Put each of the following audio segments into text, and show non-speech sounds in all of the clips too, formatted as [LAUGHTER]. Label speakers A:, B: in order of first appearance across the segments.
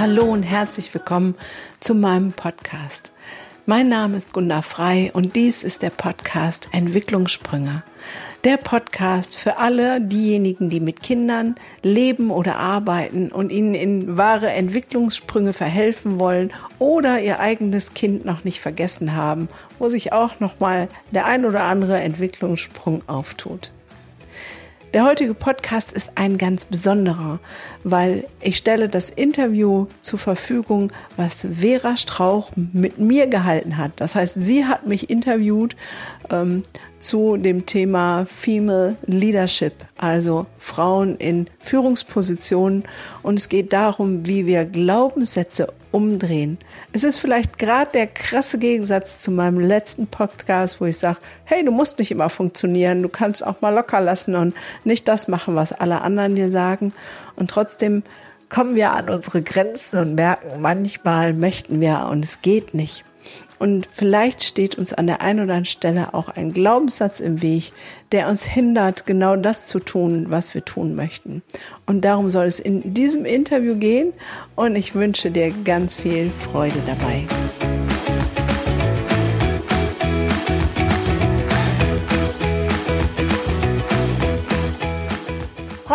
A: Hallo und herzlich willkommen zu meinem Podcast. Mein Name ist Gunda Frei und dies ist der Podcast Entwicklungssprünge. Der Podcast für alle diejenigen, die mit Kindern leben oder arbeiten und ihnen in wahre Entwicklungssprünge verhelfen wollen oder ihr eigenes Kind noch nicht vergessen haben, wo sich auch noch mal der ein oder andere Entwicklungssprung auftut. Der heutige Podcast ist ein ganz besonderer, weil ich stelle das Interview zur Verfügung, was Vera Strauch mit mir gehalten hat. Das heißt, sie hat mich interviewt ähm, zu dem Thema Female Leadership, also Frauen in Führungspositionen. Und es geht darum, wie wir Glaubenssätze umdrehen. Es ist vielleicht gerade der krasse Gegensatz zu meinem letzten Podcast, wo ich sage, hey, du musst nicht immer funktionieren, du kannst auch mal locker lassen und nicht das machen, was alle anderen dir sagen. Und trotzdem kommen wir an unsere Grenzen und merken, manchmal möchten wir und es geht nicht. Und vielleicht steht uns an der einen oder anderen Stelle auch ein Glaubenssatz im Weg, der uns hindert, genau das zu tun, was wir tun möchten. Und darum soll es in diesem Interview gehen und ich wünsche dir ganz viel Freude dabei.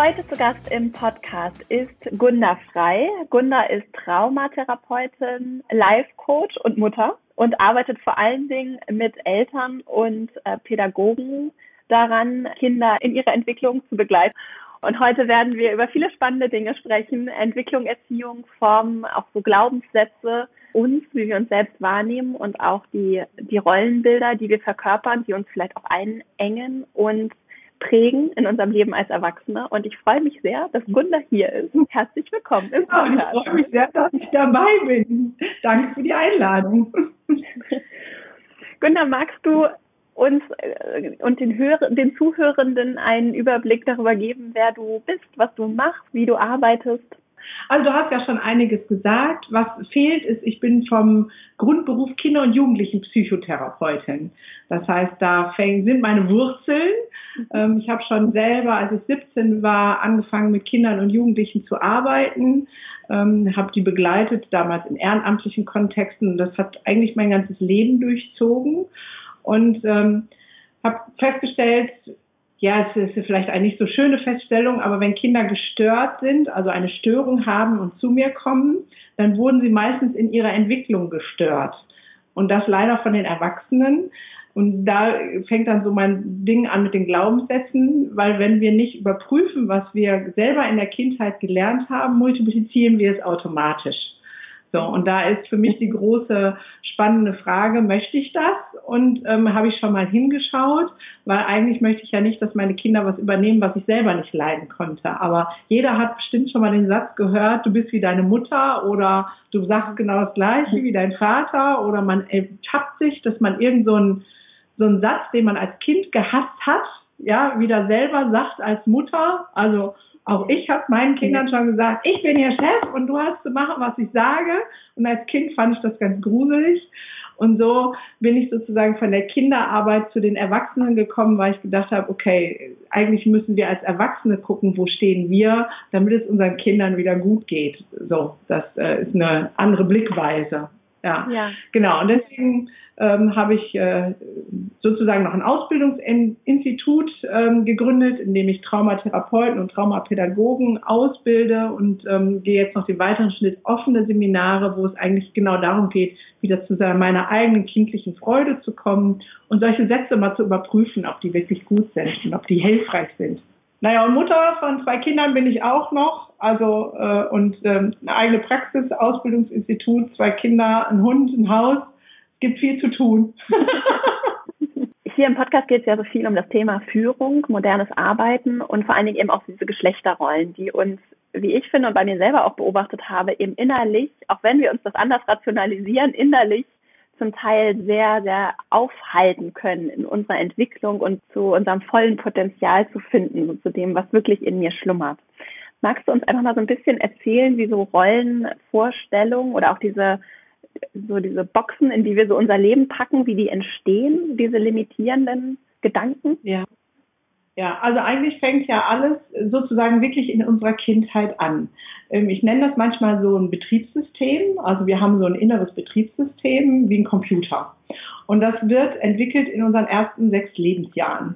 B: Heute zu Gast im Podcast ist Gunda Frei. Gunda ist Traumatherapeutin, Life-Coach und Mutter und arbeitet vor allen Dingen mit Eltern und äh, Pädagogen daran, Kinder in ihrer Entwicklung zu begleiten. Und heute werden wir über viele spannende Dinge sprechen. Entwicklung, Erziehung, Formen, auch so Glaubenssätze, uns, wie wir uns selbst wahrnehmen und auch die, die Rollenbilder, die wir verkörpern, die uns vielleicht auch einengen und prägen in unserem Leben als Erwachsene. Und ich freue mich sehr, dass Gunda hier ist. Herzlich willkommen
C: im Podcast. Ich freue mich sehr, dass ich dabei bin. Danke für die Einladung.
B: Gunda, magst du uns äh, und den, Hör den Zuhörenden einen Überblick darüber geben, wer du bist, was du machst, wie du arbeitest?
C: Also du hast ja schon einiges gesagt. Was fehlt ist, ich bin vom Grundberuf Kinder- und Jugendlichenpsychotherapeutin. Das heißt, da sind meine Wurzeln. Ähm, ich habe schon selber, als ich 17 war, angefangen mit Kindern und Jugendlichen zu arbeiten. Ähm, habe die begleitet, damals in ehrenamtlichen Kontexten. Das hat eigentlich mein ganzes Leben durchzogen. Und ähm, habe festgestellt, ja, es ist vielleicht eine nicht so schöne Feststellung, aber wenn Kinder gestört sind, also eine Störung haben und zu mir kommen, dann wurden sie meistens in ihrer Entwicklung gestört. Und das leider von den Erwachsenen. Und da fängt dann so mein Ding an mit den Glaubenssätzen, weil wenn wir nicht überprüfen, was wir selber in der Kindheit gelernt haben, multiplizieren wir es automatisch. So, und da ist für mich die große spannende Frage, möchte ich das? Und ähm, habe ich schon mal hingeschaut, weil eigentlich möchte ich ja nicht, dass meine Kinder was übernehmen, was ich selber nicht leiden konnte. Aber jeder hat bestimmt schon mal den Satz gehört, du bist wie deine Mutter oder du sagst genau das gleiche wie dein Vater oder man ertappt sich, dass man irgend so einen, so einen Satz, den man als Kind gehasst hat, ja, wieder selber sagt als Mutter. Also auch ich habe meinen Kindern schon gesagt, ich bin ihr Chef und du hast zu machen, was ich sage. Und als Kind fand ich das ganz gruselig. Und so bin ich sozusagen von der Kinderarbeit zu den Erwachsenen gekommen, weil ich gedacht habe, okay, eigentlich müssen wir als Erwachsene gucken, wo stehen wir, damit es unseren Kindern wieder gut geht. So, das äh, ist eine andere Blickweise. Ja, ja. genau. Und deswegen ähm, habe ich äh, sozusagen noch ein Ausbildungsinstitut ähm, gegründet, in dem ich Traumatherapeuten und Traumapädagogen ausbilde und ähm, gehe jetzt noch den weiteren Schritt offene Seminare, wo es eigentlich genau darum geht, wieder zu meiner eigenen kindlichen Freude zu kommen und solche Sätze mal zu überprüfen, ob die wirklich gut sind und ob die hilfreich sind. Naja, und Mutter von zwei Kindern bin ich auch noch. Also äh, und ähm, eine eigene Praxis, Ausbildungsinstitut, zwei Kinder, ein Hund, ein Haus. Es gibt viel zu tun. [LAUGHS]
B: Hier im Podcast geht es ja so viel um das Thema Führung, modernes Arbeiten und vor allen Dingen eben auch diese Geschlechterrollen, die uns, wie ich finde und bei mir selber auch beobachtet habe, eben innerlich, auch wenn wir uns das anders rationalisieren, innerlich zum Teil sehr, sehr aufhalten können in unserer Entwicklung und zu unserem vollen Potenzial zu finden und zu dem, was wirklich in mir schlummert. Magst du uns einfach mal so ein bisschen erzählen, wie so Rollenvorstellungen oder auch diese so diese Boxen, in die wir so unser Leben packen, wie die entstehen, diese limitierenden Gedanken?
C: Ja. Ja, also eigentlich fängt ja alles sozusagen wirklich in unserer Kindheit an. Ähm, ich nenne das manchmal so ein Betriebssystem. Also wir haben so ein inneres Betriebssystem wie ein Computer. Und das wird entwickelt in unseren ersten sechs Lebensjahren.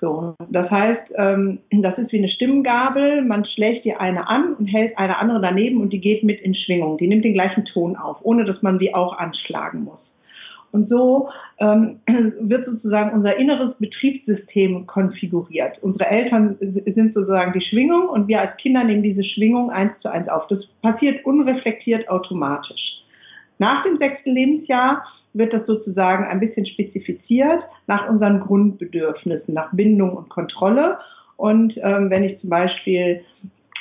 C: So, das heißt, ähm, das ist wie eine Stimmgabel. Man schlägt die eine an und hält eine andere daneben und die geht mit in Schwingung. Die nimmt den gleichen Ton auf, ohne dass man die auch anschlagen muss. Und so ähm, [CLEARS THROAT] wird sozusagen unser inneres Betriebssystem konfiguriert. Unsere Eltern sind sozusagen die Schwingung und wir als Kinder nehmen diese Schwingung eins zu eins auf. Das passiert unreflektiert automatisch. Nach dem sechsten Lebensjahr wird das sozusagen ein bisschen spezifiziert nach unseren Grundbedürfnissen, nach Bindung und Kontrolle. Und ähm, wenn ich zum Beispiel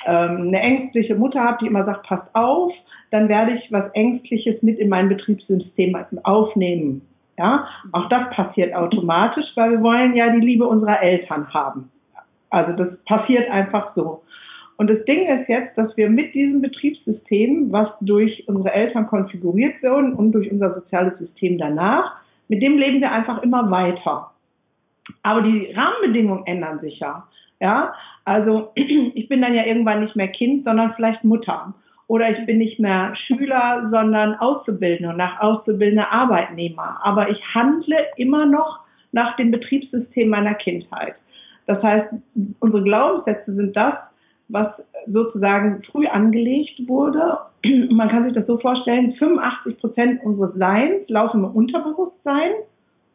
C: ähm, eine ängstliche Mutter habe, die immer sagt, passt auf, dann werde ich was Ängstliches mit in mein Betriebssystem aufnehmen. Ja, auch das passiert automatisch, weil wir wollen ja die Liebe unserer Eltern haben. Also das passiert einfach so. Und das Ding ist jetzt, dass wir mit diesem Betriebssystem, was durch unsere Eltern konfiguriert wird und durch unser soziales System danach, mit dem leben wir einfach immer weiter. Aber die Rahmenbedingungen ändern sich ja. Ja, also [CLEARS THROAT] ich bin dann ja irgendwann nicht mehr Kind, sondern vielleicht Mutter. Oder ich bin nicht mehr Schüler, sondern Auszubildende und nach Auszubildende Arbeitnehmer. Aber ich handle immer noch nach dem Betriebssystem meiner Kindheit. Das heißt, unsere Glaubenssätze sind das, was sozusagen früh angelegt wurde. [CLEARS THROAT] Man kann sich das so vorstellen, 85 Prozent unseres Seins laufen im Unterbewusstsein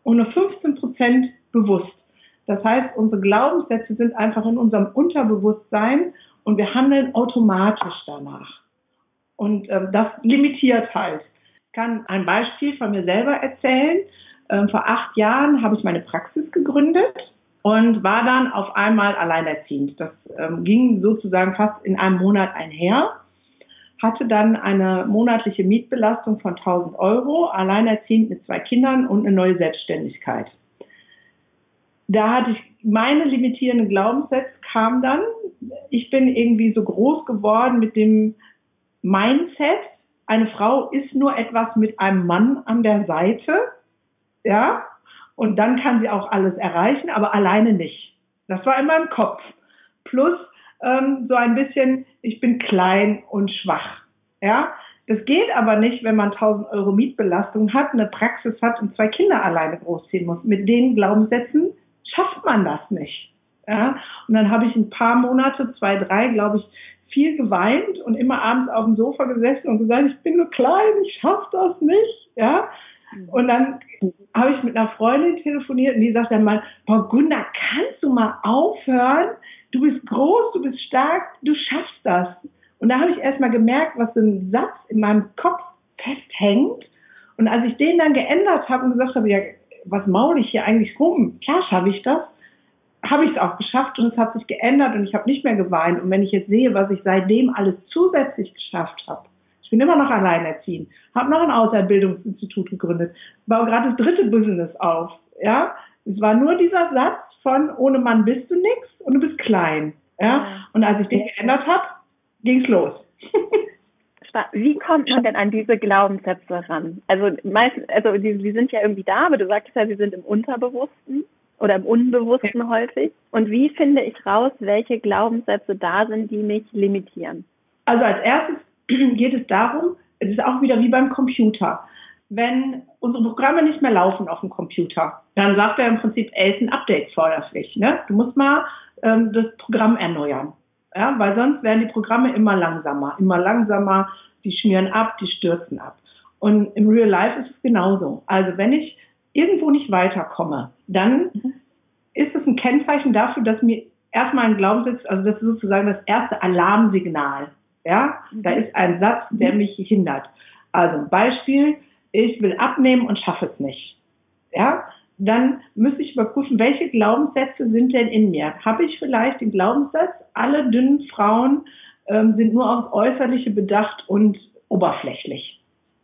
C: und nur 15 Prozent bewusst. Das heißt, unsere Glaubenssätze sind einfach in unserem Unterbewusstsein und wir handeln automatisch danach. Und ähm, das limitiert halt. Ich kann ein Beispiel von mir selber erzählen. Ähm, vor acht Jahren habe ich meine Praxis gegründet und war dann auf einmal alleinerziehend. Das ähm, ging sozusagen fast in einem Monat einher. Hatte dann eine monatliche Mietbelastung von 1000 Euro, alleinerziehend mit zwei Kindern und eine neue Selbstständigkeit. Da hatte ich meine limitierenden Glaubenssätze kam dann. Ich bin irgendwie so groß geworden mit dem Mindset, eine Frau ist nur etwas mit einem Mann an der Seite, ja, und dann kann sie auch alles erreichen, aber alleine nicht. Das war in meinem Kopf. Plus ähm, so ein bisschen, ich bin klein und schwach. Ja, das geht aber nicht, wenn man 1000 Euro Mietbelastung hat, eine Praxis hat und zwei Kinder alleine großziehen muss. Mit den Glaubenssätzen schafft man das nicht. Ja, und dann habe ich ein paar Monate, zwei, drei, glaube ich, viel geweint und immer abends auf dem Sofa gesessen und gesagt, ich bin nur klein, ich schaffe das nicht. Ja, Mhm. Und dann habe ich mit einer Freundin telefoniert und die sagt dann mal, Frau Gunda, kannst du mal aufhören? Du bist groß, du bist stark, du schaffst das. Und da habe ich erst mal gemerkt, was so ein Satz in meinem Kopf festhängt. Und als ich den dann geändert habe und gesagt habe, ja, was maul ich hier eigentlich rum? Klar schaffe ich das. Habe ich es auch geschafft und es hat sich geändert und ich habe nicht mehr geweint. Und wenn ich jetzt sehe, was ich seitdem alles zusätzlich geschafft habe, ich bin immer noch alleinerziehend, habe noch ein Ausbildungsinstitut gegründet, baue gerade das dritte Business auf. Ja, es war nur dieser Satz von ohne Mann bist du nix und du bist klein. Ja, und als ich den geändert habe, ging's los. [LAUGHS]
B: Wie kommt man denn an diese Glaubenssätze ran? Also meistens, also die, die sind ja irgendwie da, aber du sagtest ja, sie sind im Unterbewussten oder im Unbewussten ja. häufig. Und wie finde ich raus, welche Glaubenssätze da sind, die mich limitieren?
C: Also als erstes [CLEARS THROAT] geht es darum, es ist auch wieder wie beim Computer. Wenn unsere Programme nicht mehr laufen auf dem Computer, dann sagt er im Prinzip, ey, ist ein Update förderlich. Ne? Du musst mal ähm, das Programm erneuern. Ja? Weil sonst werden die Programme immer langsamer, immer langsamer, die schmieren ab, die stürzen ab. Und im Real Life ist es genauso. Also wenn ich irgendwo nicht weiterkomme, dann ist es ein Kennzeichen dafür, dass mir erstmal ein Glaubenssatz, also das ist sozusagen das erste Alarmsignal. Ja, da mhm. ist ein Satz, der mhm. mich hindert. Also Beispiel, ich will abnehmen und schaffe es nicht. Ja, dann müsste ich überprüfen, welche Glaubenssätze sind denn in mir? Habe ich vielleicht den Glaubenssatz, alle dünnen Frauen ähm, sind nur aufs Äußerliche bedacht und oberflächlich?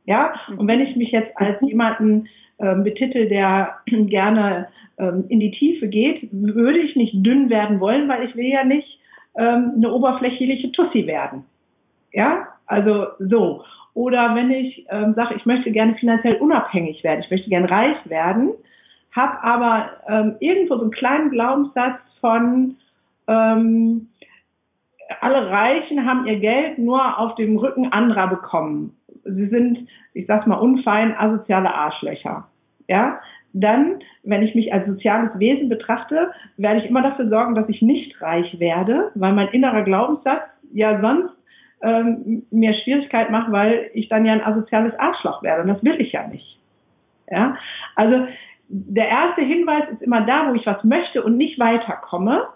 C: Ja, und wenn ich mich jetzt als jemanden ähm, betitel, der [CLEARS THROAT] gerne ähm, in die Tiefe geht, würde ich nicht dünn werden wollen, weil ich will ja nicht ähm, eine oberflächliche Tussi werden. Ja, also so. Oder wenn ich ähm, sage, ich möchte gerne finanziell unabhängig werden, ich möchte gerne reich werden, habe aber ähm, irgendwo so einen kleinen Glaubenssatz von ähm, alle Reichen haben ihr Geld nur auf dem Rücken anderer bekommen. Sie sind, ich sag's mal unfein, asoziale Arschlöcher. Ja, dann, wenn ich mich als soziales Wesen betrachte, werde ich immer dafür sorgen, dass ich nicht reich werde, weil mein innerer Glaubenssatz ja sonst ähm, mir Schwierigkeit macht, weil ich dann ja ein asoziales Arschloch werde. Und das will ich ja nicht. Ja, also der erste Hinweis ist immer da, wo ich was möchte und nicht weiterkomme.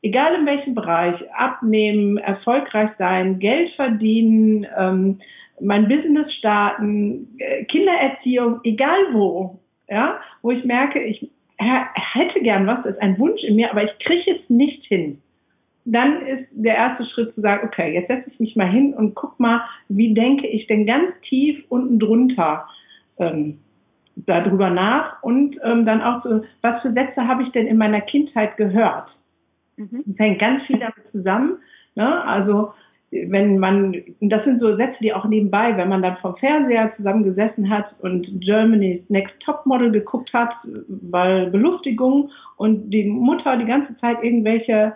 C: Egal in welchem Bereich, abnehmen, erfolgreich sein, Geld verdienen, ähm, mein Business starten, äh, Kindererziehung, egal wo, ja, wo ich merke, ich hätte gern was, das ist ein Wunsch in mir, aber ich kriege es nicht hin. Dann ist der erste Schritt zu sagen, okay, jetzt setze ich mich mal hin und guck mal, wie denke ich denn ganz tief unten drunter ähm, darüber nach und ähm, dann auch so, was für Sätze habe ich denn in meiner Kindheit gehört? Mhm. Das hängt ganz viel damit zusammen. Ne? Also wenn man, das sind so Sätze, die auch nebenbei, wenn man dann vom Fernseher zusammengesessen hat und Germany's Next Top Model geguckt hat, weil Belustigung und die Mutter die ganze Zeit irgendwelche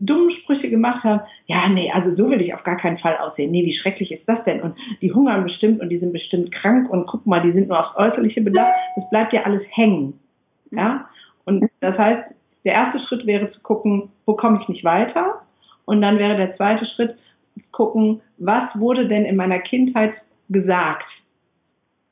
C: dummen Sprüche gemacht hat, ja, nee, also so will ich auf gar keinen Fall aussehen. Nee, wie schrecklich ist das denn? Und die hungern bestimmt und die sind bestimmt krank und guck mal, die sind nur aufs Äußerliche bedacht. Das bleibt ja alles hängen. Ja? Und das heißt, der erste Schritt wäre zu gucken, wo komme ich nicht weiter? Und dann wäre der zweite Schritt, gucken, was wurde denn in meiner Kindheit gesagt.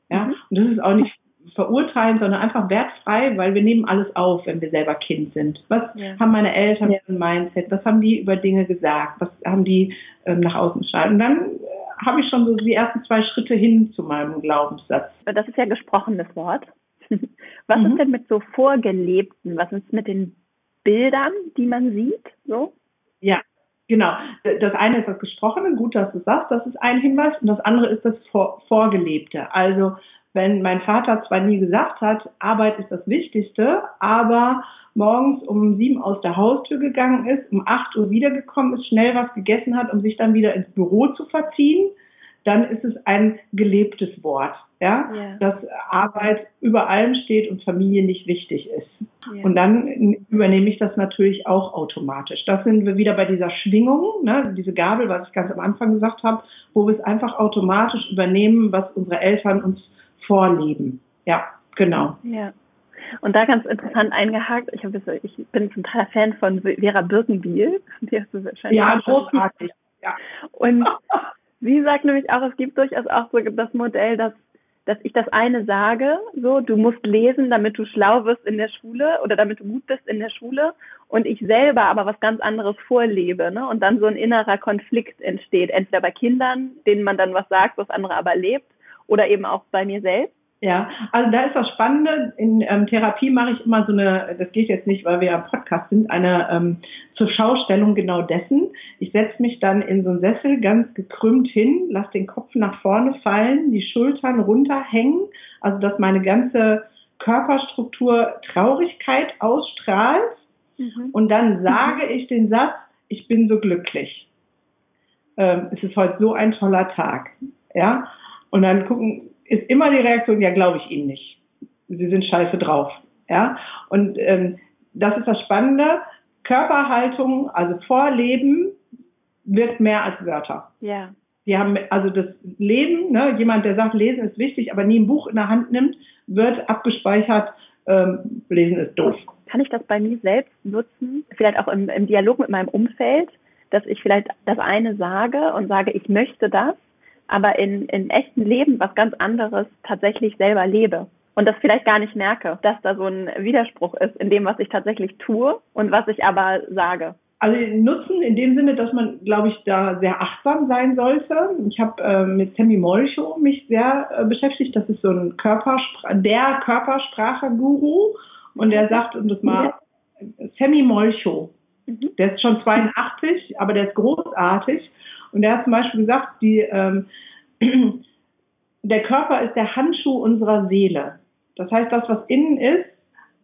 C: Ja, mhm. und das ist auch nicht verurteilen, sondern einfach wertfrei, weil wir nehmen alles auf, wenn wir selber Kind sind. Was ja. haben meine Eltern ja. für ein Mindset? Was haben die über Dinge gesagt? Was haben die ähm, nach außen geschaltet? Und dann äh, habe ich schon so die ersten zwei Schritte hin zu meinem Glaubenssatz.
B: Das ist ja gesprochenes Wort. [LAUGHS] Was mhm. ist denn mit so vorgelebten? Was ist mit den Bildern, die man sieht? So?
C: Ja, Genau. Das eine ist das Gesprochene, gut, dass du sagst, das ist ein Hinweis. Und das andere ist das Vor Vorgelebte. Also, wenn mein Vater zwar nie gesagt hat, Arbeit ist das Wichtigste, aber morgens um sieben aus der Haustür gegangen ist, um acht Uhr wiedergekommen ist, schnell was gegessen hat, um sich dann wieder ins Büro zu verziehen, dann ist es ein gelebtes Wort, ja, ja. dass Arbeit über allem steht und Familie nicht wichtig ist. Ja. Und dann übernehme ich das natürlich auch automatisch. Das sind wir wieder bei dieser Schwingung, ne, diese Gabel, was ich ganz am Anfang gesagt habe, wo wir es einfach automatisch übernehmen, was unsere Eltern uns vorleben. Ja, genau.
B: Ja. Und da ganz interessant eingehakt, ich, hab, ich bin totaler Fan von Vera Birkenbiel. [LAUGHS]
C: Die hast du wahrscheinlich ja, großartig. Ja.
B: Und [LAUGHS] Sie sagt nämlich auch, es gibt durchaus auch so das Modell, dass, dass ich das eine sage, so, du musst lesen, damit du schlau wirst in der Schule oder damit du gut bist in der Schule und ich selber aber was ganz anderes vorlebe, ne? Und dann so ein innerer Konflikt entsteht, entweder bei Kindern, denen man dann was sagt, was andere aber lebt, oder eben auch bei mir selbst.
C: Ja, also da ist das Spannende. In ähm, Therapie mache ich immer so eine, das geht jetzt nicht, weil wir ja Podcast sind, eine ähm, zur Schaustellung genau dessen. Ich setze mich dann in so einen Sessel ganz gekrümmt hin, lasse den Kopf nach vorne fallen, die Schultern runterhängen, also dass meine ganze Körperstruktur Traurigkeit ausstrahlt. Mhm. Und dann sage ich den Satz, ich bin so glücklich. Ähm, es ist heute so ein toller Tag. Ja, und dann gucken, ist immer die Reaktion, ja, glaube ich Ihnen nicht. Sie sind scheiße drauf. Ja, und ähm, das ist das Spannende. Körperhaltung, also Vorleben, wirkt mehr als Wörter.
B: Ja.
C: Die haben also das Leben, ne, jemand, der sagt, Lesen ist wichtig, aber nie ein Buch in der Hand nimmt, wird abgespeichert, ähm, Lesen ist doof.
B: Kann ich das bei mir selbst nutzen? Vielleicht auch im, im Dialog mit meinem Umfeld, dass ich vielleicht das eine sage und sage, ich möchte das aber in, in echten Leben was ganz anderes tatsächlich selber lebe. Und das vielleicht gar nicht merke, dass da so ein Widerspruch ist in dem, was ich tatsächlich tue und was ich aber sage.
C: Also Nutzen in dem Sinne, dass man, glaube ich, da sehr achtsam sein sollte. Ich habe äh, mit Sammy Molcho mich sehr äh, beschäftigt. Das ist so ein Körperspr der Körpersprache-Guru. Und der sagt, und das mal. Sammy Molcho, mhm. der ist schon 82, aber der ist großartig. Und er hat zum Beispiel gesagt, die, ähm, [CLEARS THROAT] der Körper ist der Handschuh unserer Seele. Das heißt, das, was innen ist,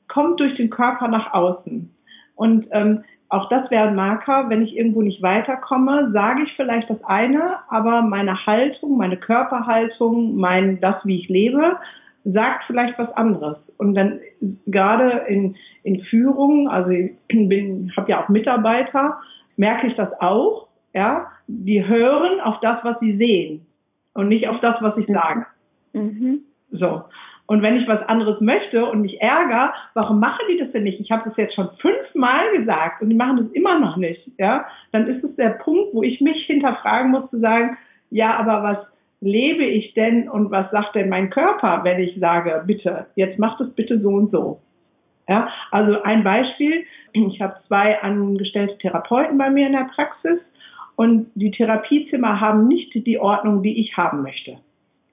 C: kommt durch den Körper nach außen. Und ähm, auch das wäre ein Marker, wenn ich irgendwo nicht weiterkomme, sage ich vielleicht das eine, aber meine Haltung, meine Körperhaltung, mein das, wie ich lebe, sagt vielleicht was anderes. Und dann gerade in, in Führung, also ich [CLEARS THROAT] bin, habe ja auch Mitarbeiter, merke ich das auch, ja, die hören auf das, was sie sehen und nicht auf das, was ich mhm. sage. Mhm. So. Und wenn ich was anderes möchte und mich ärgere, warum machen die das denn nicht? Ich habe das jetzt schon fünfmal gesagt und die machen das immer noch nicht. Ja, dann ist es der Punkt, wo ich mich hinterfragen muss zu sagen, ja, aber was lebe ich denn und was sagt denn mein Körper, wenn ich sage, bitte, jetzt mach das bitte so und so. Ja, also ein Beispiel. Ich habe zwei angestellte Therapeuten bei mir in der Praxis und die Therapiezimmer haben nicht die Ordnung, die ich haben möchte.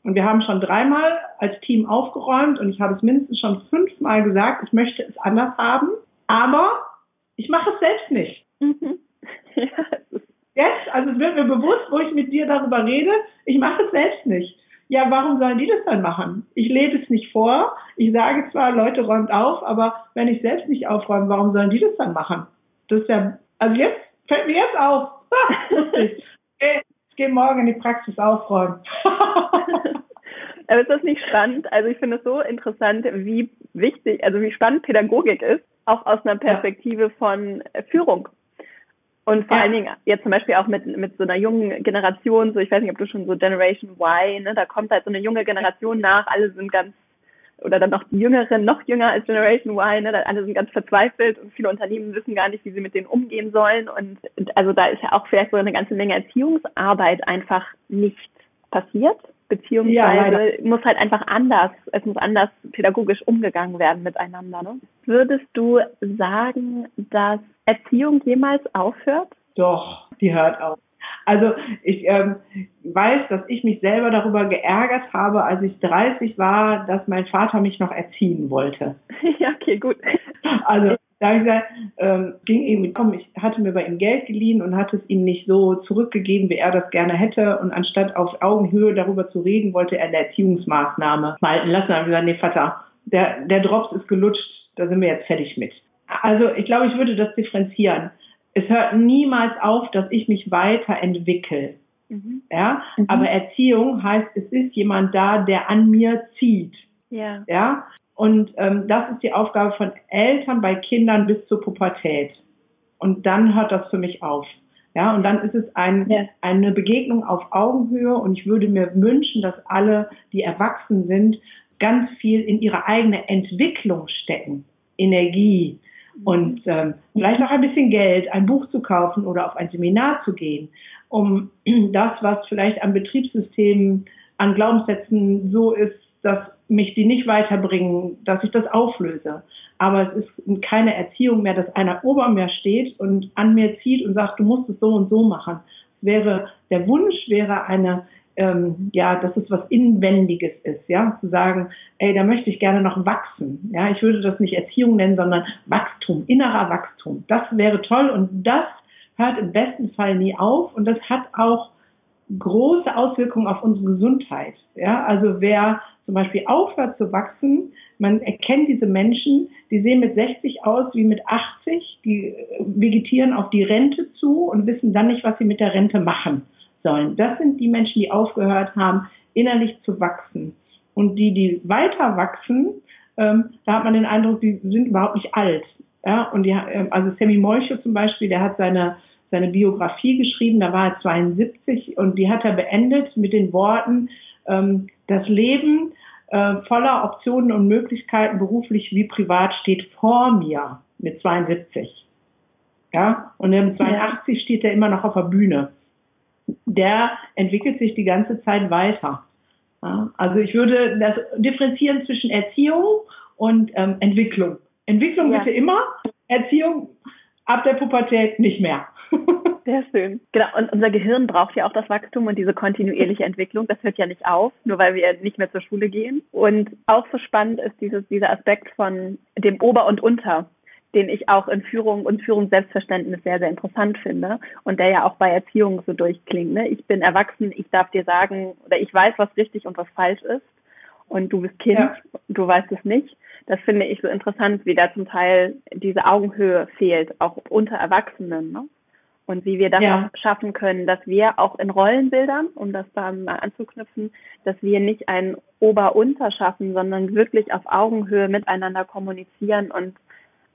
C: Und wir haben schon dreimal als Team aufgeräumt und ich habe es mindestens schon fünfmal gesagt, ich möchte es anders haben, aber ich mache es selbst nicht. Mhm. [LAUGHS] Jetzt, also es wird mir bewusst, wo ich mit dir darüber rede, ich mache es selbst nicht. Ja, warum sollen die das dann machen? Ich lebe es nicht vor. Ich sage zwar, Leute räumt auf, aber wenn ich selbst nicht aufräume, warum sollen die das dann machen? Das ist ja, also jetzt fällt mir jetzt auf. Ich gehe morgen in die Praxis aufräumen. [LAUGHS]
B: Aber ist das nicht spannend? Also ich finde es so interessant, wie wichtig, also wie spannend Pädagogik ist, auch aus einer Perspektive ja. von Führung. Und vor ja. allen Dingen jetzt zum Beispiel auch mit, mit so einer jungen Generation, so ich weiß nicht, ob du schon so Generation Y, ne, da kommt halt so eine junge Generation nach, alle sind ganz, oder dann noch die Jüngeren, noch jünger als Generation Y, ne, alle sind ganz verzweifelt und viele Unternehmen wissen gar nicht, wie sie mit denen umgehen sollen. Und also da ist ja auch vielleicht so eine ganze Menge Erziehungsarbeit einfach nicht passiert beziehungsweise ja, muss halt einfach anders, es muss anders pädagogisch umgegangen werden miteinander. Ne? Würdest du sagen, dass Erziehung jemals aufhört?
C: Doch, die hört auf. Also ich ähm, weiß, dass ich mich selber darüber geärgert habe, als ich 30 war, dass mein Vater mich noch erziehen wollte. [LAUGHS]
B: ja, okay, gut.
C: Also da habe ich gesagt, ähm, ging ihm, komm, ich hatte mir bei ihm Geld geliehen und hatte es ihm nicht so zurückgegeben, wie er das gerne hätte. Und anstatt auf Augenhöhe darüber zu reden, wollte er eine Erziehungsmaßnahme walten lassen. Da habe ich gesagt, nee, Vater, der, der Drops ist gelutscht, da sind wir jetzt fertig mit. Also ich glaube, ich würde das differenzieren. Es hört niemals auf, dass ich mich weiterentwickle. Mhm. Ja, mhm. aber Erziehung heißt, es ist jemand da, der an mir zieht. Ja. Ja, und ähm, das ist die Aufgabe von Eltern bei Kindern bis zur Pubertät. Und dann hört das für mich auf. Ja, und dann ist es ein, ja. eine Begegnung auf Augenhöhe und ich würde mir wünschen, dass alle, die erwachsen sind, ganz viel in ihre eigene Entwicklung stecken. Energie und ähm, vielleicht auch ein bisschen Geld, ein Buch zu kaufen oder auf ein Seminar zu gehen, um [CLEARS THROAT] das, was vielleicht am Betriebssystem an Glaubenssätzen so ist, dass mich die nicht weiterbringen, dass ich das auflöse. Aber es ist keine Erziehung mehr, dass einer ober mir steht und an mir zieht und sagt, du musst es so und so machen. Es wäre, der Wunsch wäre eine, ähm, ja, dass es was Inwendiges ist, ja, zu sagen, ey, da möchte ich gerne noch wachsen. Ja, ich würde das nicht Erziehung nennen, sondern Wachstum, innerer Wachstum. Das wäre toll und das hört im besten Fall nie auf und das hat auch große Auswirkungen auf unsere Gesundheit. Ja, also wer zum Beispiel aufhört zu wachsen, man erkennt diese Menschen, die sehen mit 60 aus wie mit 80, die äh, vegetieren auf die Rente zu und wissen dann nicht, was sie mit der Rente machen sollen. Das sind die Menschen, die aufgehört haben, innerlich zu wachsen. Und die, die weiter wachsen, ähm, da hat man den Eindruck, die sind überhaupt nicht alt. Ja, und die, ähm, also Sammy Molcho zum Beispiel, der hat seine seine Biografie geschrieben, da war er 72 und die hat er beendet mit den Worten, ähm, das Leben äh, voller Optionen und Möglichkeiten beruflich wie privat steht vor mir mit 72. Ja, und mit 82 steht er immer noch auf der Bühne. Der entwickelt sich die ganze Zeit weiter. Ja, also ich würde das differenzieren zwischen Erziehung und ähm, Entwicklung. Entwicklung ja. bitte immer, Erziehung ab der Pubertät nicht mehr. [LAUGHS]
B: Sehr schön. Genau, und unser Gehirn braucht ja auch das Wachstum und diese kontinuierliche Entwicklung. Das hört ja nicht auf, nur weil wir nicht mehr zur Schule gehen. Und auch so spannend ist dieses, dieser Aspekt von dem Ober und Unter, den ich auch in Führung und Führungsselbstverständnis sehr, sehr interessant finde und der ja auch bei Erziehung so durchklingt. Ne? Ich bin erwachsen, ich darf dir sagen, oder ich weiß, was richtig und was falsch ist. Und du bist Kind, ja. du weißt es nicht. Das finde ich so interessant, wie da zum Teil diese Augenhöhe fehlt, auch unter Erwachsenen. Ne? und wie wir das ja. auch schaffen können, dass wir auch in Rollenbildern, um das da mal anzuknüpfen, dass wir nicht ein Ober-Unter schaffen, sondern wirklich auf Augenhöhe miteinander kommunizieren und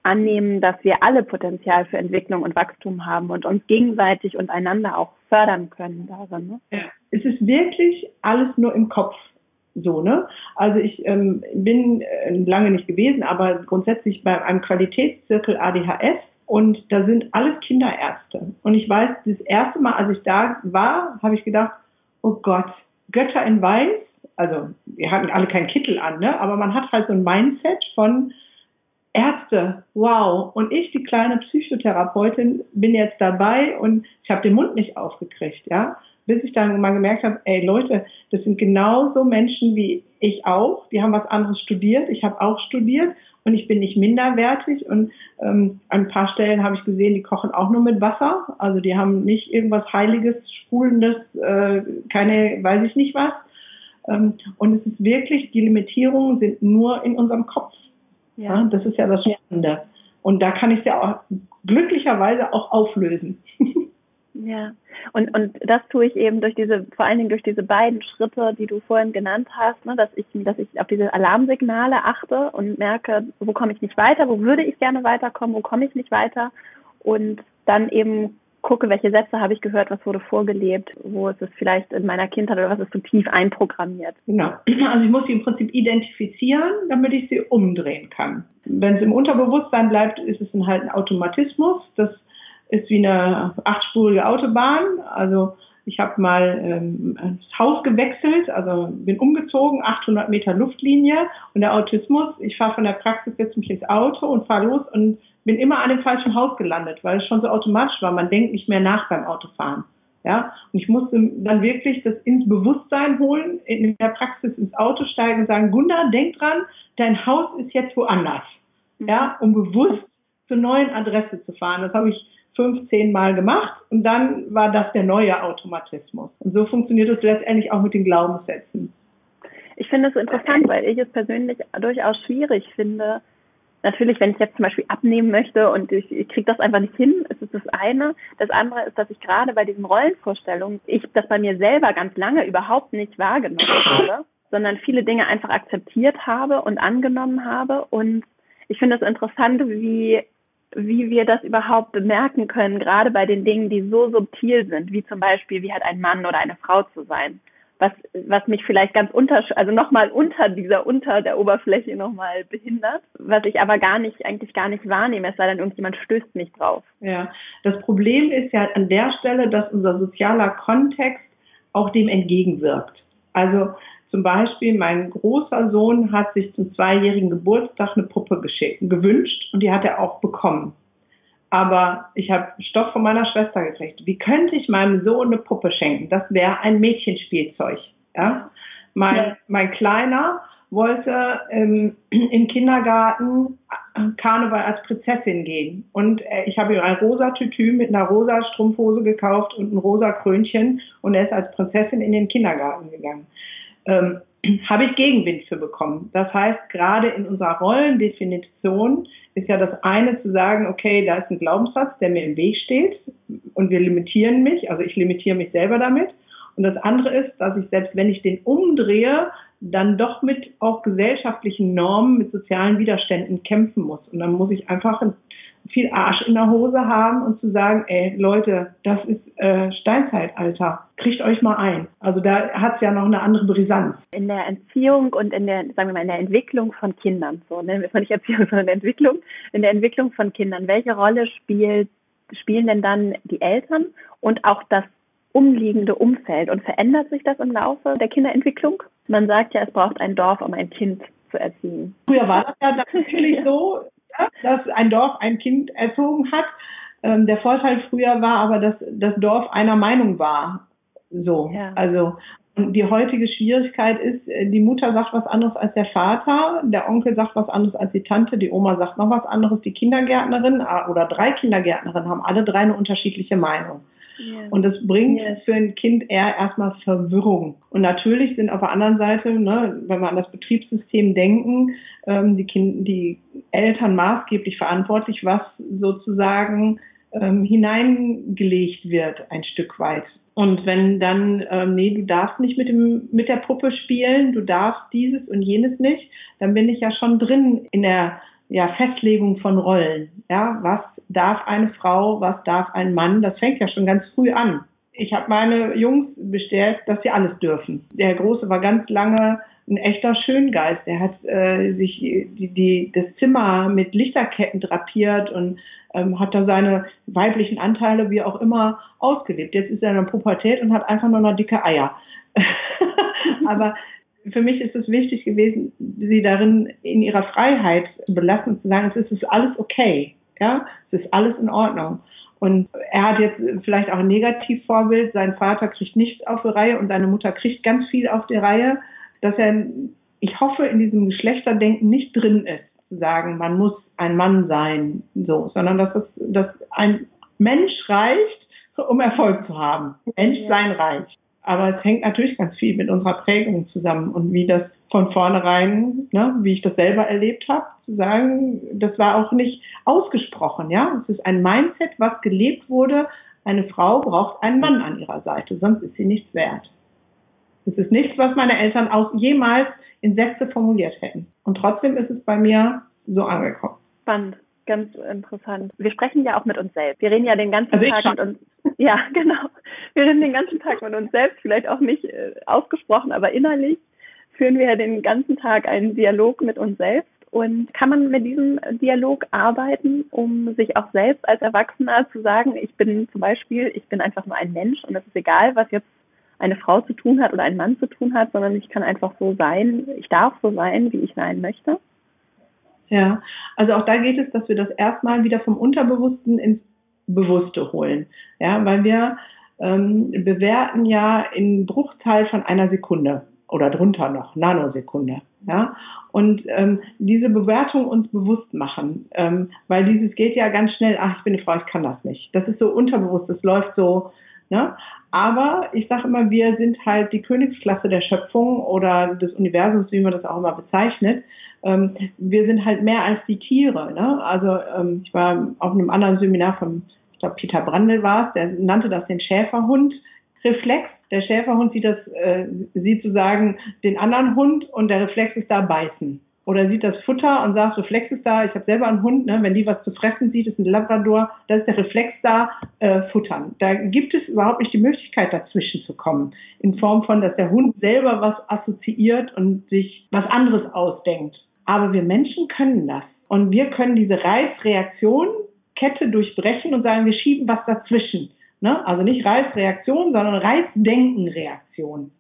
B: annehmen, dass wir alle Potenzial für Entwicklung und Wachstum haben und uns gegenseitig und einander auch fördern können darin. Ne?
C: Ja. Es ist wirklich alles nur im Kopf so, ne? Also ich ähm, bin äh, lange nicht gewesen, aber grundsätzlich bei einem Qualitätszirkel ADHS und da sind alles Kinderärzte. Und ich weiß, das erste Mal, als ich da war, habe ich gedacht, oh Gott, Götter in Weiß. Also wir hatten alle keinen Kittel an, ne? aber man hat halt so ein Mindset von Ärzte, wow. Und ich, die kleine Psychotherapeutin, bin jetzt dabei und ich habe den Mund nicht aufgekriegt, ja. Bis ich dann mal gemerkt habe, ey Leute, das sind genauso Menschen wie ich auch. Die haben was anderes studiert. Ich habe auch studiert und ich bin nicht minderwertig. Und ähm, an ein paar Stellen habe ich gesehen, die kochen auch nur mit Wasser. Also die haben nicht irgendwas Heiliges, Sprudelndes, äh, keine, weiß ich nicht was. Ähm, und es ist wirklich, die Limitierungen sind nur in unserem Kopf. Ja. ja das ist ja das Spannende. Und da kann ich es ja auch glücklicherweise auch auflösen. [LAUGHS]
B: Ja, und, und das tue ich eben durch diese, vor allen Dingen durch diese beiden Schritte, die du vorhin genannt hast, ne, dass ich, dass ich auf diese Alarmsignale achte und merke, wo komme ich nicht weiter, wo würde ich gerne weiterkommen, wo komme ich nicht weiter und dann eben gucke, welche Sätze habe ich gehört, was wurde vorgelebt, wo ist es vielleicht in meiner Kindheit oder was ist so tief einprogrammiert.
C: Genau. Also ich muss sie im Prinzip identifizieren, damit ich sie umdrehen kann. Wenn es im Unterbewusstsein bleibt, ist es dann halt ein Automatismus. Das ist wie eine achtspurige Autobahn. Also ich habe mal ähm, das Haus gewechselt, also bin umgezogen, 800 Meter Luftlinie und der Autismus, ich fahre von der Praxis jetzt mich ins Auto und fahre los und bin immer an dem falschen Haus gelandet, weil es schon so automatisch war. Man denkt nicht mehr nach beim Autofahren. Ja, und ich musste dann wirklich das ins Bewusstsein holen, in der Praxis ins Auto steigen und sagen, Gunda, denk dran, dein Haus ist jetzt woanders. Ja, um bewusst zur neuen Adresse zu fahren. Das habe ich 15 Mal gemacht und dann war das der neue Automatismus. Und so funktioniert es letztendlich auch mit den Glaubenssätzen.
B: Ich finde es interessant, weil ich es persönlich durchaus schwierig finde. Natürlich, wenn ich jetzt zum Beispiel abnehmen möchte und ich, ich kriege das einfach nicht hin, ist es das eine. Das andere ist, dass ich gerade bei diesen Rollenvorstellungen, ich das bei mir selber ganz lange überhaupt nicht wahrgenommen habe, sondern viele Dinge einfach akzeptiert habe und angenommen habe. Und ich finde es interessant, wie wie wir das überhaupt bemerken können, gerade bei den Dingen, die so subtil sind, wie zum Beispiel, wie hat ein Mann oder eine Frau zu sein. Was, was mich vielleicht ganz unter, also nochmal unter dieser, unter der Oberfläche nochmal behindert, was ich aber gar nicht, eigentlich gar nicht wahrnehme, es sei denn, irgendjemand stößt mich drauf.
C: Ja, das Problem ist ja an der Stelle, dass unser sozialer Kontext auch dem entgegenwirkt. Also zum Beispiel, mein großer Sohn hat sich zum zweijährigen Geburtstag eine Puppe geschickt, gewünscht und die hat er auch bekommen. Aber ich habe Stoff von meiner Schwester gekriegt. Wie könnte ich meinem Sohn eine Puppe schenken? Das wäre ein Mädchenspielzeug. Ja? Mein, ja. mein Kleiner wollte ähm, im Kindergarten Karneval als Prinzessin gehen. Und äh, ich habe ihm ein rosa Tütü mit einer rosa Strumpfhose gekauft und ein rosa Krönchen und er ist als Prinzessin in den Kindergarten gegangen ähm, [CLEARS THROAT] habe ich Gegenwind für bekommen. Das heißt, gerade in unserer Rollendefinition ist ja das eine zu sagen, okay, da ist ein Glaubenssatz, der mir im Weg steht und wir limitieren mich, also ich limitiere mich selber damit. Und das andere ist, dass ich selbst wenn ich den umdrehe, dann doch mit auch gesellschaftlichen Normen, mit sozialen Widerständen kämpfen muss. Und dann muss ich einfach viel Arsch in der Hose haben und zu sagen, ey Leute, das ist äh, Steinzeitalter, kriegt euch mal ein. Also da hat es ja noch eine andere Brisanz.
B: In der Entziehung und in der, sagen wir mal, in der Entwicklung von Kindern, so nennen wir [LAUGHS] nicht Erziehung, sondern Entwicklung, in der Entwicklung von Kindern, welche Rolle spielt, spielen denn dann die Eltern und auch das umliegende Umfeld und verändert sich das im Laufe der Kinderentwicklung? Man sagt ja, es braucht ein Dorf, um ein Kind zu erziehen.
C: Früher war das ja natürlich [LAUGHS] so, dass ein Dorf ein Kind erzogen hat. Ähm, der Vorteil früher war aber, dass das Dorf einer Meinung war. So, ja. also und die heutige Schwierigkeit ist, äh, die Mutter sagt was anderes als der Vater, der Onkel sagt was anderes als die Tante, die Oma sagt noch was anderes, die Kindergärtnerin ah, oder drei Kindergärtnerinnen haben alle drei eine unterschiedliche Meinung. Und das bringt yes. für ein Kind eher erstmal Verwirrung. Und natürlich sind auf der anderen Seite, ne, wenn wir an das Betriebssystem denken, ähm, die, kind, die Eltern maßgeblich verantwortlich, was sozusagen ähm, hineingelegt wird, ein Stück weit. Und wenn dann, ähm, nee, du darfst nicht mit dem, mit der Puppe spielen, du darfst dieses und jenes nicht, dann bin ich ja schon drin in der ja, Festlegung von Rollen. Ja, was darf eine Frau, was darf ein Mann? Das fängt ja schon ganz früh an. Ich habe meine Jungs bestärkt, dass sie alles dürfen. Der Große war ganz lange ein echter Schöngeist. Er hat äh, sich die, die, das Zimmer mit Lichterketten drapiert und ähm, hat da seine weiblichen Anteile wie auch immer ausgelebt. Jetzt ist er in der Pubertät und hat einfach nur noch dicke Eier. [LAUGHS] Aber für mich ist es wichtig gewesen, sie darin in ihrer Freiheit zu belassen und zu sagen, es ist alles okay. Ja, es ist alles in Ordnung. Und er hat jetzt vielleicht auch ein Negativvorbild. Sein Vater kriegt nichts auf die Reihe und seine Mutter kriegt ganz viel auf die Reihe dass er, ich hoffe, in diesem Geschlechterdenken nicht drin ist, zu sagen, man muss ein Mann sein, so, sondern dass es, dass ein Mensch reicht, um Erfolg zu haben. Menschsein reicht. Aber es hängt natürlich ganz viel mit unserer Prägung zusammen und wie das von vornherein, ne, wie ich das selber erlebt habe, zu sagen, das war auch nicht ausgesprochen, ja. Es ist ein Mindset, was gelebt wurde. Eine Frau braucht einen Mann an ihrer Seite, sonst ist sie nichts wert. Das ist nichts, was meine Eltern auch jemals in Sätze formuliert hätten. Und trotzdem ist es bei mir so angekommen.
B: Spannend, ganz interessant. Wir sprechen ja auch mit uns selbst. Wir reden ja den ganzen also Tag mit uns. [LAUGHS] Ja, genau. Wir reden den ganzen Tag mit uns selbst, vielleicht auch nicht äh, ausgesprochen, aber innerlich führen wir ja den ganzen Tag einen Dialog mit uns selbst. Und kann man mit diesem Dialog arbeiten, um sich auch selbst als Erwachsener zu sagen, ich bin zum Beispiel, ich bin einfach nur ein Mensch und es ist egal, was jetzt eine Frau zu tun hat oder ein Mann zu tun hat, sondern ich kann einfach so sein, ich darf so sein, wie ich sein möchte.
C: Ja, also auch da geht es, dass wir das erstmal wieder vom Unterbewussten ins Bewusste holen. Ja, weil wir ähm, bewerten ja in Bruchteil von einer Sekunde oder drunter noch, Nanosekunde. Ja, und ähm, diese Bewertung uns bewusst machen, ähm, weil dieses geht ja ganz schnell, ach, ich bin eine Frau, ich kann das nicht. Das ist so unterbewusst, das läuft so, Ne? Aber ich sage immer, wir sind halt die Königsklasse der Schöpfung oder des Universums, wie man das auch immer bezeichnet. Ähm, wir sind halt mehr als die Tiere. Ne? Also ähm, ich war auf einem anderen Seminar von, ich glaube, Peter Brandl war es, der nannte das den Schäferhund-Reflex. Der Schäferhund sieht das, äh, sieht sozusagen den anderen Hund und der Reflex ist da beißen oder sieht das Futter und sagt, Reflex ist da, ich habe selber einen Hund, ne, wenn die was zu fressen sieht, ist ein Labrador, da ist der Reflex da, äh, futtern. Da gibt es überhaupt nicht die Möglichkeit, dazwischen zu kommen. In Form von, dass der Hund selber was assoziiert und sich was anderes ausdenkt. Aber wir Menschen können das. Und wir können diese Reizreaktion Kette durchbrechen und sagen, wir schieben was dazwischen. Ne? Also nicht Reizreaktion, sondern Reizdenkenreaktion.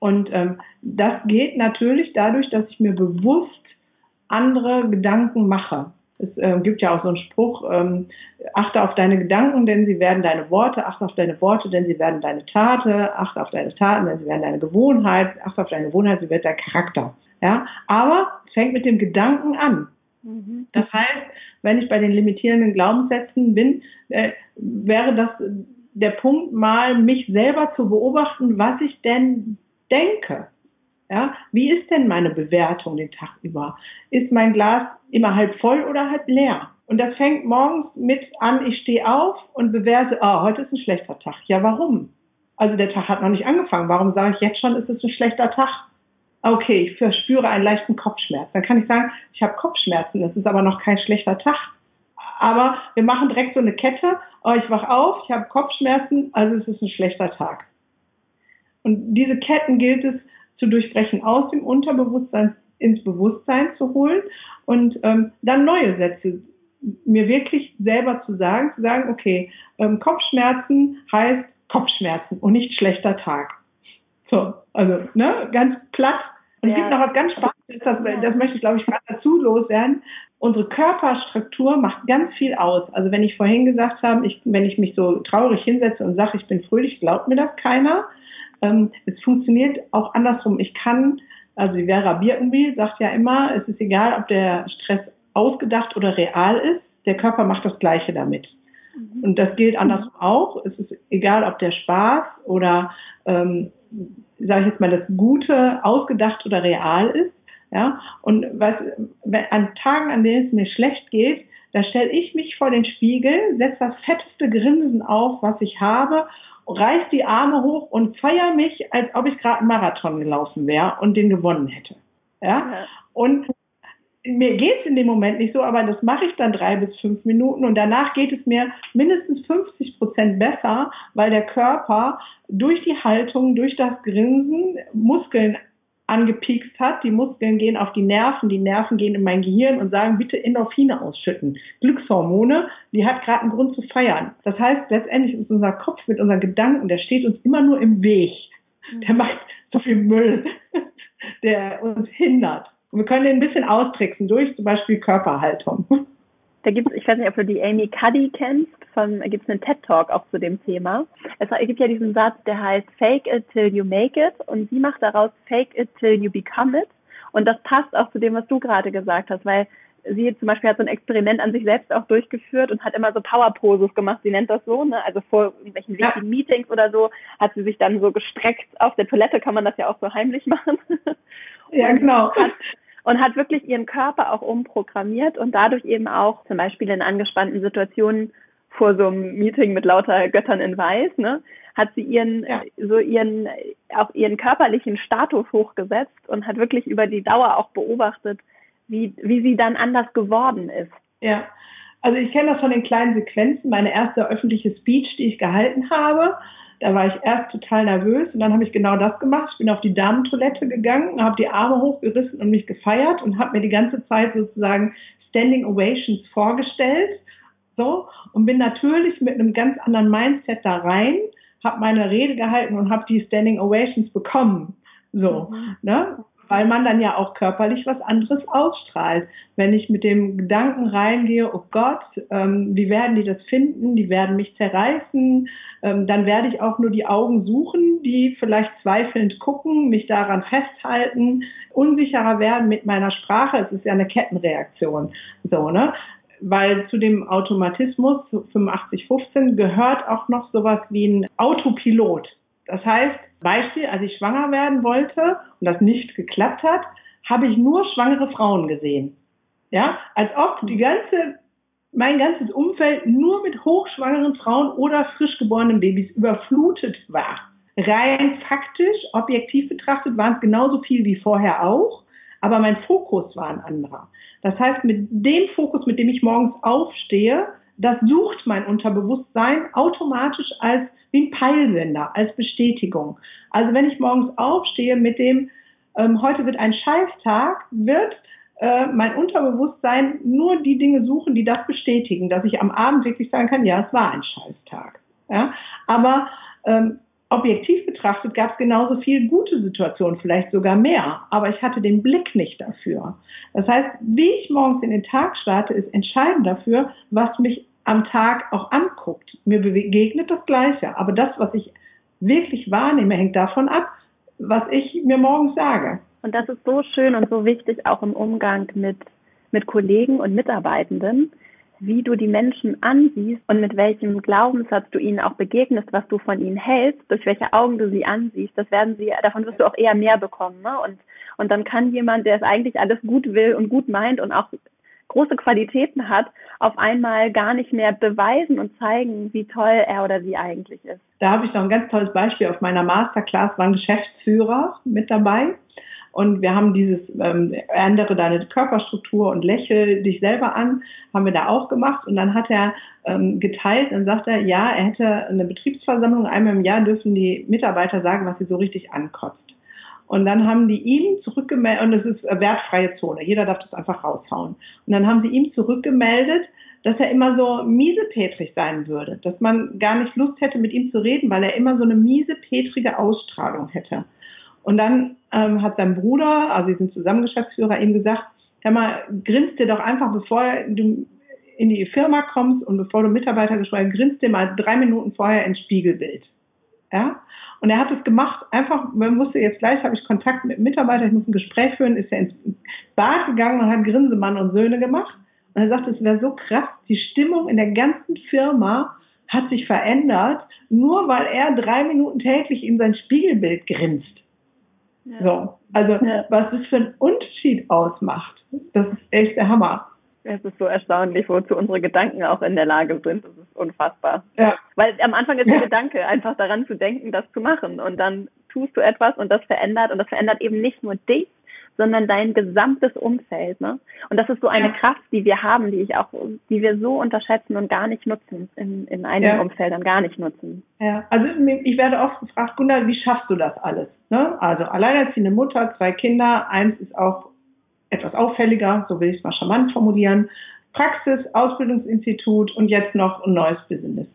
C: Und ähm, das geht natürlich dadurch, dass ich mir bewusst andere Gedanken mache. Es äh, gibt ja auch so einen Spruch, ähm, achte auf deine Gedanken, denn sie werden deine Worte, achte auf deine Worte, denn sie werden deine Tate, achte auf deine Taten, denn sie werden deine Gewohnheit, achte auf deine Gewohnheit, sie wird dein Charakter. Ja, aber fängt mit dem Gedanken an. Mhm. Das heißt, wenn ich bei den limitierenden Glaubenssätzen bin, äh, wäre das der Punkt mal, mich selber zu beobachten, was ich denn denke. Ja, wie ist denn meine Bewertung den Tag über? Ist mein Glas immer halb voll oder halb leer? Und das fängt morgens mit an, ich stehe auf und bewerte, ah, heute ist ein schlechter Tag. Ja, warum? Also der Tag hat noch nicht angefangen. Warum sage ich jetzt schon, ist es ein schlechter Tag? Okay, ich verspüre einen leichten Kopfschmerz. Dann kann ich sagen, ich habe Kopfschmerzen, das ist aber noch kein schlechter Tag. Aber wir machen direkt so eine Kette, oh, ich wach auf, ich habe Kopfschmerzen, also es ist ein schlechter Tag. Und diese Ketten gilt es zu durchbrechen, aus dem Unterbewusstsein ins Bewusstsein zu holen und ähm, dann neue Sätze mir wirklich selber zu sagen, zu sagen, okay, ähm, Kopfschmerzen heißt Kopfschmerzen und nicht schlechter Tag. So, also ne, ganz platt. Und ja. es gibt noch was ganz Spannendes, das, das möchte ich, glaube ich, gerade dazu loswerden. Unsere Körperstruktur macht ganz viel aus. Also wenn ich vorhin gesagt habe, ich, wenn ich mich so traurig hinsetze und sage, ich bin fröhlich, glaubt mir das keiner. Ähm, es funktioniert auch andersrum. Ich kann, also die Vera Birkenbiel sagt ja immer, es ist egal, ob der Stress ausgedacht oder real ist, der Körper macht das Gleiche damit. Mhm. Und das gilt andersrum auch. Es ist egal, ob der Spaß oder, ähm, sage ich jetzt mal, das Gute ausgedacht oder real ist. Ja, und was, wenn, an Tagen, an denen es mir schlecht geht, da stelle ich mich vor den Spiegel, setze das fetteste Grinsen auf, was ich habe, reiß die Arme hoch und feiere mich, als ob ich gerade einen Marathon gelaufen wäre und den gewonnen hätte. Ja? ja. Und mir geht es in dem Moment nicht so, aber das mache ich dann drei bis fünf Minuten und danach geht es mir mindestens 50 Prozent besser, weil der Körper durch die Haltung, durch das Grinsen Muskeln angepiekst hat. Die Muskeln gehen auf die Nerven, die Nerven gehen in mein Gehirn und sagen, bitte Endorphine ausschütten. Glückshormone, die hat gerade einen Grund zu feiern. Das heißt, letztendlich ist unser Kopf mit unseren Gedanken, der steht uns immer nur im Weg. Der macht so viel Müll, [LAUGHS] der uns hindert. Und wir können den ein bisschen austricksen durch zum Beispiel Körperhaltung.
B: Da gibt es, ich weiß nicht, ob du die Amy Cuddy kennst, von, gibt es einen TED-Talk auch zu dem Thema. Es gibt ja diesen Satz, der heißt Fake it till you make it und sie macht daraus Fake it till you become it. Und das passt auch zu dem, was du gerade gesagt hast, weil sie zum Beispiel hat so ein Experiment an sich selbst auch durchgeführt und hat immer so Power-Poses gemacht, sie nennt das so, ne? Also vor irgendwelchen ja. wichtigen Meetings oder so hat sie sich dann so gestreckt. Auf der Toilette kann man das ja auch so heimlich machen.
C: Ja, genau.
B: Hat, und hat wirklich ihren Körper auch umprogrammiert und dadurch eben auch zum Beispiel in angespannten Situationen vor so einem Meeting mit lauter Göttern in Weiß, ne, hat sie ihren, ja. so ihren, auch ihren körperlichen Status hochgesetzt und hat wirklich über die Dauer auch beobachtet, wie, wie sie dann anders geworden ist.
C: Ja. Also ich kenne das von den kleinen Sequenzen. Meine erste öffentliche Speech, die ich gehalten habe, da war ich erst total nervös und dann habe ich genau das gemacht. Ich bin auf die Damentoilette gegangen, habe die Arme hochgerissen und mich gefeiert und habe mir die ganze Zeit sozusagen Standing Ovations vorgestellt. So, und bin natürlich mit einem ganz anderen Mindset da rein, habe meine Rede gehalten und habe die Standing Ovations bekommen. So, mhm. ne? Weil man dann ja auch körperlich was anderes ausstrahlt. Wenn ich mit dem Gedanken reingehe, oh Gott, ähm, wie werden die das finden? Die werden mich zerreißen. Ähm, dann werde ich auch nur die Augen suchen, die vielleicht zweifelnd gucken, mich daran festhalten, unsicherer werden mit meiner Sprache. Es ist ja eine Kettenreaktion. So, ne? weil zu dem Automatismus 8515 gehört auch noch sowas wie ein Autopilot. Das heißt, Beispiel, als ich schwanger werden wollte und das nicht geklappt hat, habe ich nur schwangere Frauen gesehen. Ja, als ob die ganze, mein ganzes Umfeld nur mit hochschwangeren Frauen oder frisch geborenen Babys überflutet war. Rein faktisch, objektiv betrachtet, waren es genauso viel wie vorher auch, aber mein Fokus war ein anderer. Das heißt, mit dem Fokus, mit dem ich morgens aufstehe, das sucht mein Unterbewusstsein automatisch als wie ein Peilsender, als Bestätigung. Also wenn ich morgens aufstehe mit dem, ähm, heute wird ein Scheißtag, wird äh, mein Unterbewusstsein nur die Dinge suchen, die das bestätigen, dass ich am Abend wirklich sagen kann, ja, es war ein Scheißtag. Ja? Aber ähm, objektiv betrachtet gab es genauso viel gute Situationen, vielleicht sogar mehr, aber ich hatte den Blick nicht dafür. Das heißt, wie ich morgens in den Tag starte, ist entscheidend dafür, was mich am Tag auch anguckt. Mir begegnet das Gleiche, aber das, was ich wirklich wahrnehme, hängt davon ab, was ich mir morgens sage.
B: Und das ist so schön und so wichtig auch im Umgang mit, mit Kollegen und Mitarbeitenden, wie du die Menschen ansiehst und mit welchem Glaubenssatz du ihnen auch begegnest, was du von ihnen hältst, durch welche Augen du sie ansiehst, das werden sie, davon wirst du auch eher mehr bekommen. Ne? Und, und dann kann jemand, der es eigentlich alles gut will und gut meint und auch große Qualitäten hat, auf einmal gar nicht mehr beweisen und zeigen, wie toll er oder sie eigentlich ist.
C: Da habe ich noch ein ganz tolles Beispiel. Auf meiner Masterclass waren Geschäftsführer mit dabei. Und wir haben dieses ähm, ändere deine Körperstruktur und lächel dich selber an, haben wir da auch gemacht. Und dann hat er ähm, geteilt und sagte, ja, er hätte eine Betriebsversammlung, einmal im Jahr dürfen die Mitarbeiter sagen, was sie so richtig ankotzt. Und dann haben die ihm zurückgemeldet, und es ist wertfreie Zone, jeder darf das einfach raushauen. Und dann haben sie ihm zurückgemeldet, dass er immer so miesepetrig sein würde, dass man gar nicht Lust hätte, mit ihm zu reden, weil er immer so eine miesepetrige Ausstrahlung hätte. Und dann ähm, hat sein Bruder, also sie sind zusammen ihm gesagt, hör mal, grinst dir doch einfach, bevor du in die Firma kommst und bevor du Mitarbeiter gesprochen grinst dir mal drei Minuten vorher ins Spiegelbild. Ja? Und er hat es gemacht, einfach, man wusste jetzt gleich, habe ich Kontakt mit Mitarbeitern, ich muss ein Gespräch führen, ist er ins Bad gegangen und hat Grinsemann und Söhne gemacht. Und er sagte, es wäre so krass, die Stimmung in der ganzen Firma hat sich verändert, nur weil er drei Minuten täglich ihm sein Spiegelbild grinst. Ja. So, also ja. was das für einen Unterschied ausmacht, das ist echt der Hammer.
B: Es ist so erstaunlich, wozu unsere Gedanken auch in der Lage sind. Das ist unfassbar. Ja. Weil am Anfang ist der Gedanke, einfach daran zu denken, das zu machen. Und dann tust du etwas und das verändert. Und das verändert eben nicht nur dich, sondern dein gesamtes Umfeld. Ne? Und das ist so eine ja. Kraft, die wir haben, die ich auch, die wir so unterschätzen und gar nicht nutzen, in, in einigen ja. Umfeldern gar nicht nutzen.
C: Ja, also ich werde oft gefragt, Gunnar, wie schaffst du das alles? Ne? Also alleinerziehende Mutter, zwei Kinder, eins ist auch etwas auffälliger, so will ich es mal charmant formulieren. Praxis, Ausbildungsinstitut und jetzt noch ein neues Business.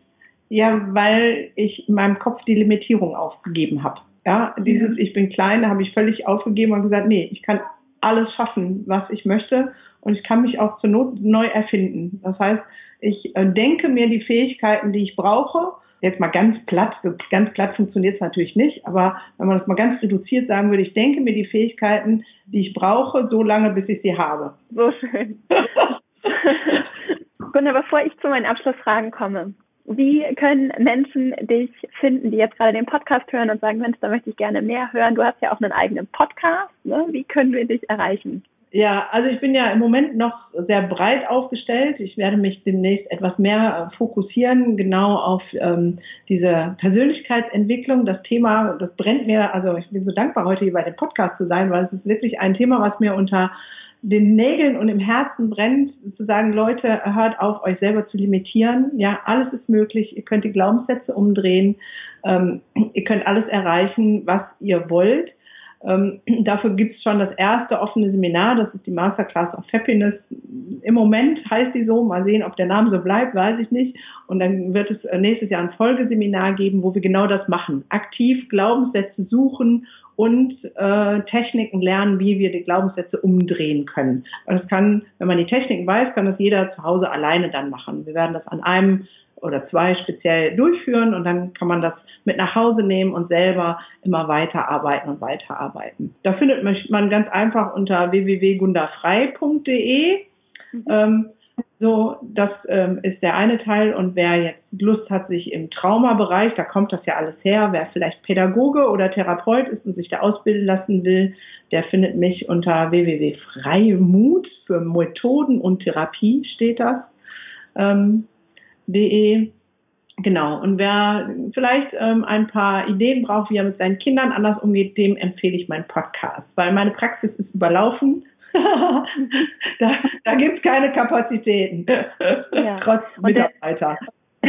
C: Ja, weil ich in meinem Kopf die Limitierung aufgegeben habe. Ja, dieses Ich bin klein, habe ich völlig aufgegeben und gesagt, nee, ich kann alles schaffen, was ich möchte und ich kann mich auch zur Not neu erfinden. Das heißt, ich äh, denke mir die Fähigkeiten, die ich brauche. Jetzt mal ganz platt, ganz platt funktioniert es natürlich nicht, aber wenn man das mal ganz reduziert sagen würde, ich denke mir die Fähigkeiten, die ich brauche, so lange, bis ich sie habe.
B: So schön. [LAUGHS] Gunnar, bevor ich zu meinen Abschlussfragen komme, wie können Menschen dich finden, die jetzt gerade den Podcast hören und sagen, Mensch, da möchte ich gerne mehr hören? Du hast ja auch einen eigenen Podcast. Ne? Wie können wir dich erreichen?
C: Ja, also ich bin ja im Moment noch sehr breit aufgestellt. Ich werde mich demnächst etwas mehr äh, fokussieren, genau auf ähm, diese Persönlichkeitsentwicklung. Das Thema, das brennt mir, also ich bin so dankbar, heute hier bei dem Podcast zu sein, weil es ist wirklich ein Thema, was mir unter den Nägeln und im Herzen brennt, zu sagen, Leute, hört auf, euch selber zu limitieren. Ja, alles ist möglich. Ihr könnt die Glaubenssätze umdrehen. Ähm, ihr könnt alles erreichen, was ihr wollt. Ähm, [CLEARS THROAT] dafür gibt es schon das erste offene Seminar, das ist die Masterclass of Happiness. Im Moment heißt die so, mal sehen, ob der Name so bleibt, weiß ich nicht. Und dann wird es nächstes Jahr ein Folgeseminar geben, wo wir genau das machen. Aktiv Glaubenssätze suchen und äh, Techniken lernen, wie wir die Glaubenssätze umdrehen können. Und das kann, wenn man die Techniken weiß, kann das jeder zu Hause alleine dann machen. Wir werden das an einem oder zwei speziell durchführen und dann kann man das mit nach Hause nehmen und selber immer weiterarbeiten und weiterarbeiten. Da findet man ganz einfach unter www.gundafrei.de. Mhm. Ähm, so, das ähm, ist der eine Teil. Und wer jetzt Lust hat, sich im Traumabereich, da kommt das ja alles her, wer vielleicht Pädagoge oder Therapeut ist und sich da ausbilden lassen will, der findet mich unter www.freimut für Methoden und Therapie steht das. Ähm, de. Genau. Und wer vielleicht ähm, ein paar Ideen braucht, wie er mit seinen Kindern anders umgeht, dem empfehle ich meinen Podcast, weil meine Praxis ist überlaufen [LAUGHS] da da gibt es keine Kapazitäten. Ja. Trotz Mitarbeiter. [LAUGHS]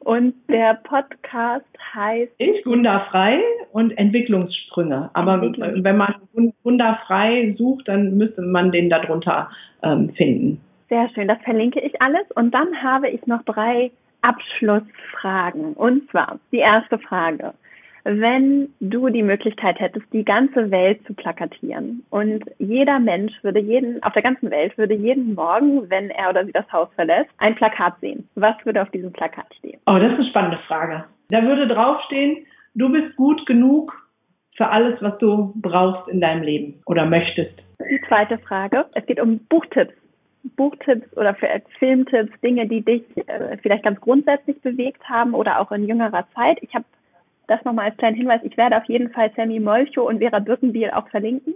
B: Und der Podcast heißt
C: Ich Gunda frei und Entwicklungssprünge. Aber Entwicklungs wenn man Gunda frei sucht, dann müsste man den darunter ähm, finden.
B: Sehr schön, das verlinke ich alles. Und dann habe ich noch drei Abschlussfragen. Und zwar die erste Frage wenn du die Möglichkeit hättest, die ganze Welt zu plakatieren und jeder Mensch würde jeden, auf der ganzen Welt würde jeden Morgen, wenn er oder sie das Haus verlässt, ein Plakat sehen. Was würde auf diesem Plakat stehen?
C: Oh, das ist eine spannende Frage. Da würde draufstehen, du bist gut genug für alles, was du brauchst in deinem Leben oder möchtest.
B: Die zweite Frage. Es geht um Buchtipps. Buchtipps oder Filmtipps, Dinge, die dich äh, vielleicht ganz grundsätzlich bewegt haben oder auch in jüngerer Zeit. Ich habe das nochmal als kleinen Hinweis. Ich werde auf jeden Fall Sammy Molcho und Vera Birkenbiel auch verlinken.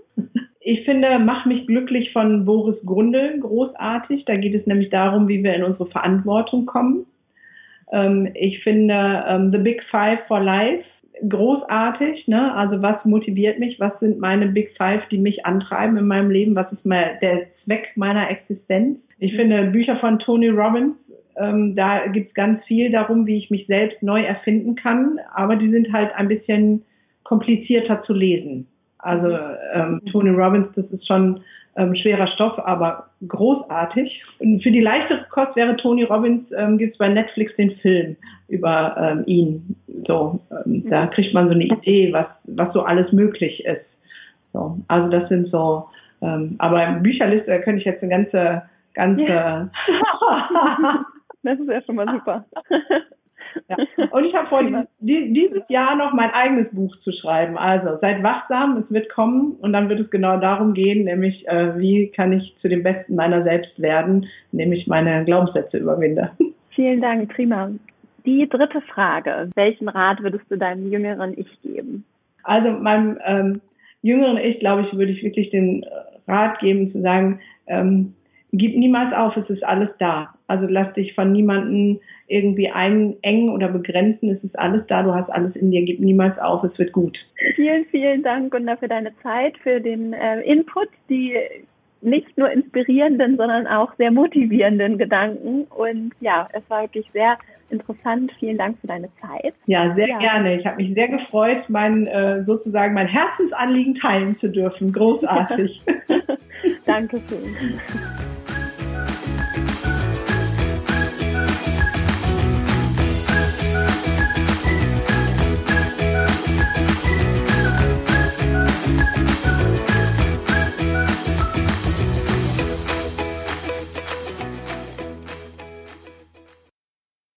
C: Ich finde, Mach mich glücklich von Boris Grundl großartig. Da geht es nämlich darum, wie wir in unsere Verantwortung kommen. Ähm, ich finde ähm, The Big Five for Life großartig. Ne? Also was motiviert mich? Was sind meine Big Five, die mich antreiben in meinem Leben? Was ist mein, der Zweck meiner Existenz? Ich finde Bücher von Tony Robbins ähm, da gibt es ganz viel darum, wie ich mich selbst neu erfinden kann, aber die sind halt ein bisschen komplizierter zu lesen. Also ähm, Tony Robbins, das ist schon ähm, schwerer Stoff, aber großartig. Und für die leichtere Kost wäre Tony Robbins, ähm, gibt es bei Netflix den Film über ähm, ihn. So, ähm, da kriegt man so eine Idee, was, was so alles möglich ist. So, also das sind so, ähm, aber Bücherliste, könnte ich jetzt eine ganze, ganze ja. [LAUGHS] [LAUGHS]
B: Das ist ja schon mal super.
C: Ja. Und ich habe vor, dieses Jahr noch mein eigenes Buch zu schreiben. Also seid wachsam, es wird kommen und dann wird es genau darum gehen, nämlich äh, wie kann ich zu dem Besten meiner selbst werden, nämlich meine Glaubenssätze überwinde.
B: Vielen Dank, prima. Die dritte Frage, welchen Rat würdest du deinem jüngeren Ich geben?
C: Also meinem ähm, jüngeren Ich, glaube ich, würde ich wirklich den Rat geben zu sagen, ähm, gib niemals auf, es ist alles da. Also lass dich von niemandem irgendwie einengen oder begrenzen, es ist alles da, du hast alles in dir, gib niemals auf, es wird gut.
B: Vielen, vielen Dank, Gunda, für deine Zeit, für den äh, Input, die nicht nur inspirierenden, sondern auch sehr motivierenden Gedanken. Und ja, es war wirklich sehr interessant. Vielen Dank für deine Zeit.
C: Ja, sehr ja. gerne. Ich habe mich sehr gefreut, mein äh, sozusagen mein Herzensanliegen teilen zu dürfen. Großartig. [LAUGHS]
B: Dankeschön.